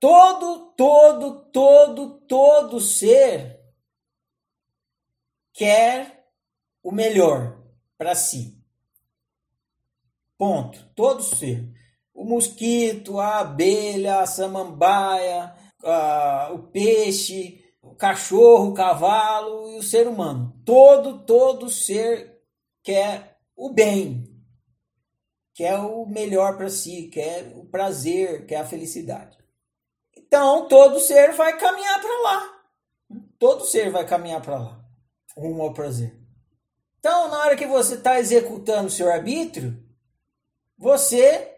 todo, todo, todo, todo ser quer o melhor para si. Ponto. Todo ser. O mosquito, a abelha, a samambaia, a, o peixe, o cachorro, o cavalo e o ser humano. Todo, todo ser quer o bem, quer o melhor para si, quer o prazer, quer a felicidade. Então, todo ser vai caminhar para lá. Todo ser vai caminhar para lá, rumo ao prazer. Então, na hora que você está executando o seu arbítrio, você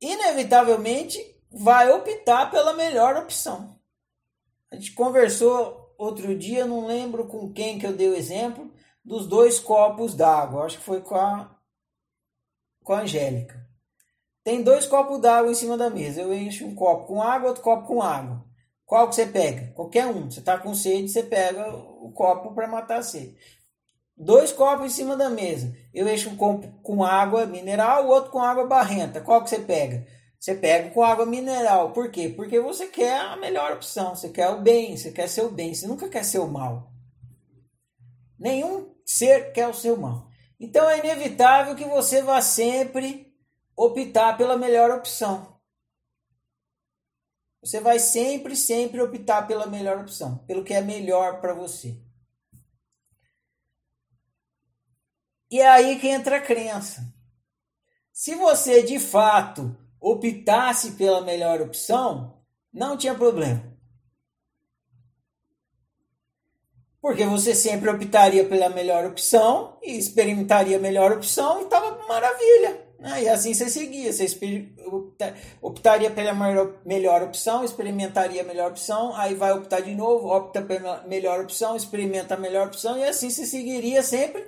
inevitavelmente vai optar pela melhor opção. A gente conversou outro dia, não lembro com quem que eu dei o exemplo, dos dois copos d'água. Acho que foi com a, com a Angélica. Tem dois copos d'água em cima da mesa. Eu encho um copo com água, outro copo com água. Qual que você pega? Qualquer um. Você está com sede, você pega o copo para matar a sede dois copos em cima da mesa. Eu encho um copo com água mineral, o outro com água barrenta. Qual que você pega? Você pega com água mineral. Por quê? Porque você quer a melhor opção, você quer o bem, você quer ser o bem, você nunca quer ser o mal. Nenhum ser quer o seu mal. Então é inevitável que você vá sempre optar pela melhor opção. Você vai sempre, sempre optar pela melhor opção, pelo que é melhor para você. E é aí que entra a crença. Se você de fato optasse pela melhor opção, não tinha problema. Porque você sempre optaria pela melhor opção e experimentaria a melhor opção e estava maravilha. Né? E assim você seguia, você optaria pela melhor opção, experimentaria a melhor opção, aí vai optar de novo, opta pela melhor opção, experimenta a melhor opção e assim você seguiria sempre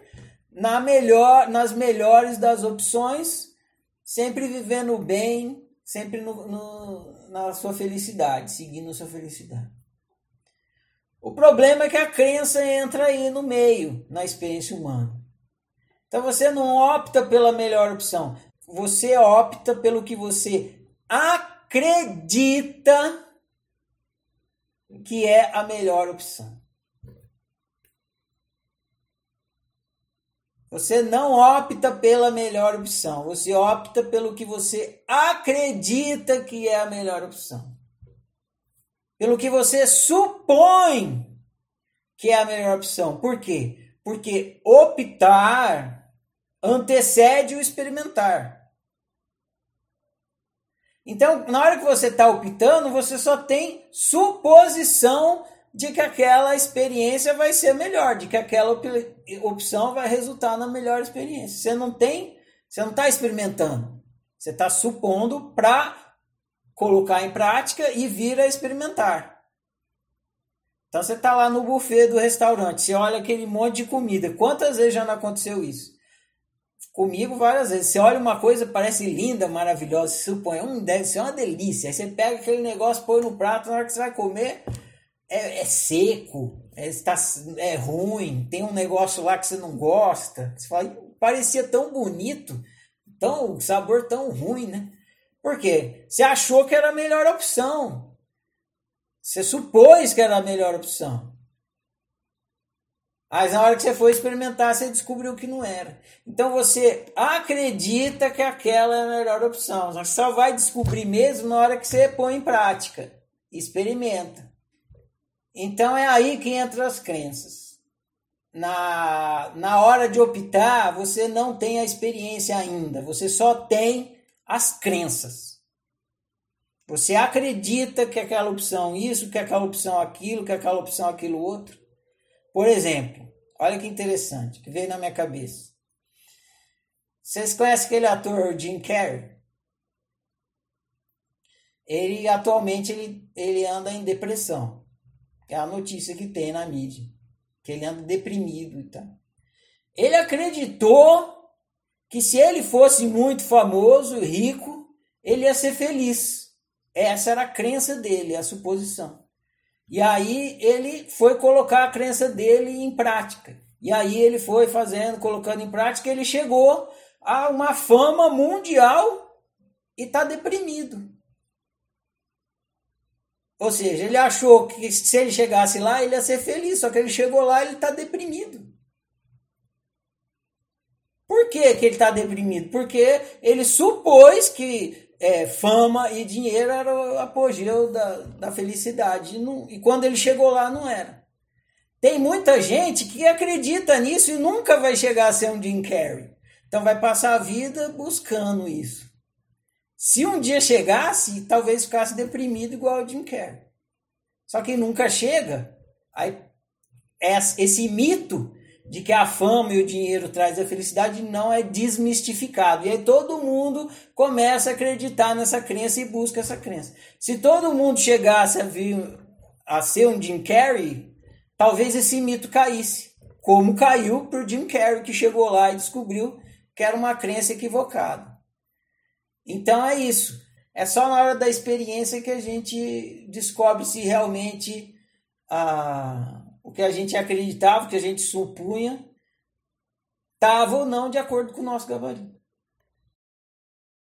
na melhor, nas melhores das opções, sempre vivendo bem, sempre no, no, na sua felicidade, seguindo a sua felicidade. O problema é que a crença entra aí no meio, na experiência humana. Então você não opta pela melhor opção, você opta pelo que você acredita que é a melhor opção. Você não opta pela melhor opção, você opta pelo que você acredita que é a melhor opção. Pelo que você supõe que é a melhor opção. Por quê? Porque optar antecede o experimentar. Então, na hora que você está optando, você só tem suposição de que aquela experiência vai ser melhor, de que aquela opção vai resultar na melhor experiência. Você não tem, você não está experimentando, você está supondo para colocar em prática e vir a experimentar. Então você está lá no buffet do restaurante, você olha aquele monte de comida. Quantas vezes já não aconteceu isso? Comigo várias vezes. Você olha uma coisa, parece linda, maravilhosa, você supõe, hum, deve ser uma delícia. Aí você pega aquele negócio, põe no prato, na hora que você vai comer, é, é seco, é, está, é ruim, tem um negócio lá que você não gosta. Você fala, parecia tão bonito, tão sabor tão ruim, né? Por quê? Você achou que era a melhor opção. Você supôs que era a melhor opção. Mas na hora que você foi experimentar, você descobriu que não era. Então você acredita que aquela é a melhor opção. Você só vai descobrir mesmo na hora que você põe em prática. Experimenta. Então é aí que entra as crenças. Na, na hora de optar, você não tem a experiência ainda, você só tem as crenças. Você acredita que aquela opção isso, que aquela opção aquilo, que aquela opção aquilo outro. Por exemplo, olha que interessante, que veio na minha cabeça. Vocês conhecem aquele ator Jim Carrey? Ele atualmente ele, ele anda em depressão. É a notícia que tem na mídia. Que ele anda deprimido e tal. Ele acreditou que se ele fosse muito famoso, rico, ele ia ser feliz. Essa era a crença dele, a suposição. E aí ele foi colocar a crença dele em prática. E aí ele foi fazendo, colocando em prática, ele chegou a uma fama mundial e está deprimido. Ou seja, ele achou que se ele chegasse lá, ele ia ser feliz, só que ele chegou lá ele está deprimido. Por que, que ele está deprimido? Porque ele supôs que é, fama e dinheiro era o apogeu da, da felicidade. E, não, e quando ele chegou lá, não era. Tem muita gente que acredita nisso e nunca vai chegar a ser um Jim Carrey. Então vai passar a vida buscando isso. Se um dia chegasse, talvez ficasse deprimido igual o Jim Carrey. Só que nunca chega. Aí esse mito de que a fama e o dinheiro traz a felicidade não é desmistificado. E aí todo mundo começa a acreditar nessa crença e busca essa crença. Se todo mundo chegasse a, vir, a ser um Jim Carrey, talvez esse mito caísse. Como caiu o Jim Carrey, que chegou lá e descobriu que era uma crença equivocada. Então é isso. É só na hora da experiência que a gente descobre se realmente a o que a gente acreditava, o que a gente supunha, estava ou não de acordo com o nosso gabarito.